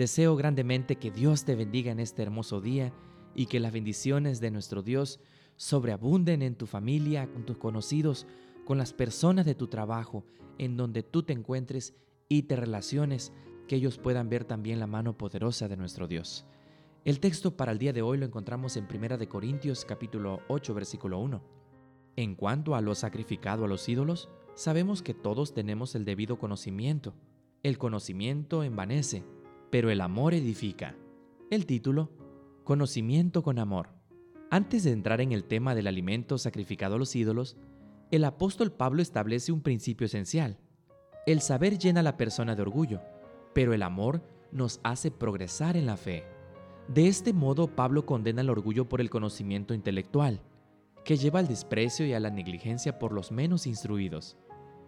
Deseo grandemente que Dios te bendiga en este hermoso día y que las bendiciones de nuestro Dios sobreabunden en tu familia, con tus conocidos, con las personas de tu trabajo, en donde tú te encuentres y te relaciones, que ellos puedan ver también la mano poderosa de nuestro Dios. El texto para el día de hoy lo encontramos en 1 de Corintios capítulo 8 versículo 1. En cuanto a lo sacrificado a los ídolos, sabemos que todos tenemos el debido conocimiento. El conocimiento envanece, pero el amor edifica. El título, Conocimiento con amor. Antes de entrar en el tema del alimento sacrificado a los ídolos, el apóstol Pablo establece un principio esencial. El saber llena a la persona de orgullo, pero el amor nos hace progresar en la fe. De este modo, Pablo condena el orgullo por el conocimiento intelectual, que lleva al desprecio y a la negligencia por los menos instruidos.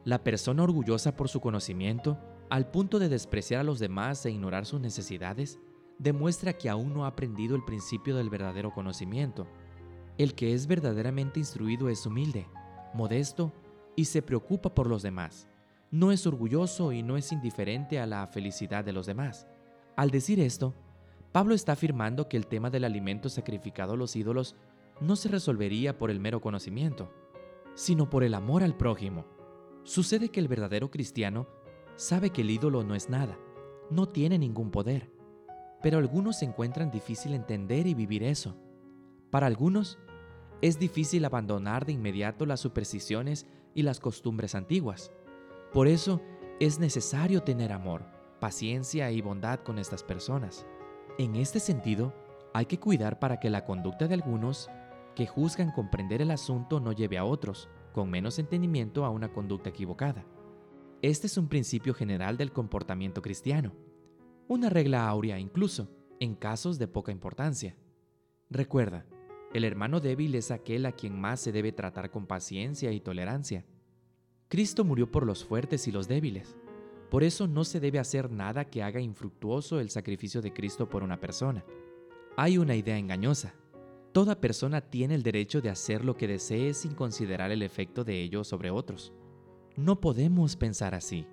La persona orgullosa por su conocimiento al punto de despreciar a los demás e ignorar sus necesidades, demuestra que aún no ha aprendido el principio del verdadero conocimiento. El que es verdaderamente instruido es humilde, modesto y se preocupa por los demás. No es orgulloso y no es indiferente a la felicidad de los demás. Al decir esto, Pablo está afirmando que el tema del alimento sacrificado a los ídolos no se resolvería por el mero conocimiento, sino por el amor al prójimo. Sucede que el verdadero cristiano sabe que el ídolo no es nada, no tiene ningún poder, pero algunos se encuentran difícil entender y vivir eso. Para algunos, es difícil abandonar de inmediato las supersticiones y las costumbres antiguas. Por eso es necesario tener amor, paciencia y bondad con estas personas. En este sentido, hay que cuidar para que la conducta de algunos que juzgan comprender el asunto no lleve a otros, con menos entendimiento, a una conducta equivocada. Este es un principio general del comportamiento cristiano, una regla áurea incluso, en casos de poca importancia. Recuerda, el hermano débil es aquel a quien más se debe tratar con paciencia y tolerancia. Cristo murió por los fuertes y los débiles. Por eso no se debe hacer nada que haga infructuoso el sacrificio de Cristo por una persona. Hay una idea engañosa. Toda persona tiene el derecho de hacer lo que desee sin considerar el efecto de ello sobre otros. No podemos pensar así.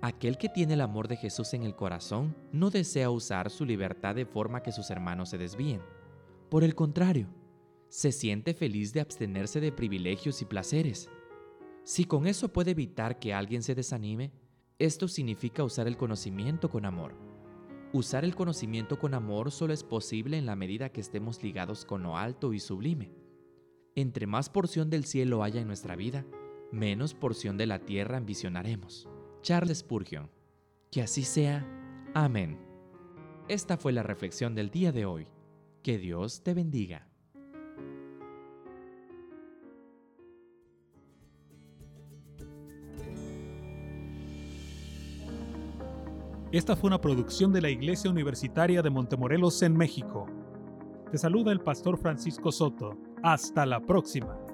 Aquel que tiene el amor de Jesús en el corazón no desea usar su libertad de forma que sus hermanos se desvíen. Por el contrario, se siente feliz de abstenerse de privilegios y placeres. Si con eso puede evitar que alguien se desanime, esto significa usar el conocimiento con amor. Usar el conocimiento con amor solo es posible en la medida que estemos ligados con lo alto y sublime. Entre más porción del cielo haya en nuestra vida, menos porción de la tierra ambicionaremos. Charles Spurgeon. Que así sea. Amén. Esta fue la reflexión del día de hoy. Que Dios te bendiga. Esta fue una producción de la Iglesia Universitaria de Montemorelos en México. Te saluda el pastor Francisco Soto. Hasta la próxima.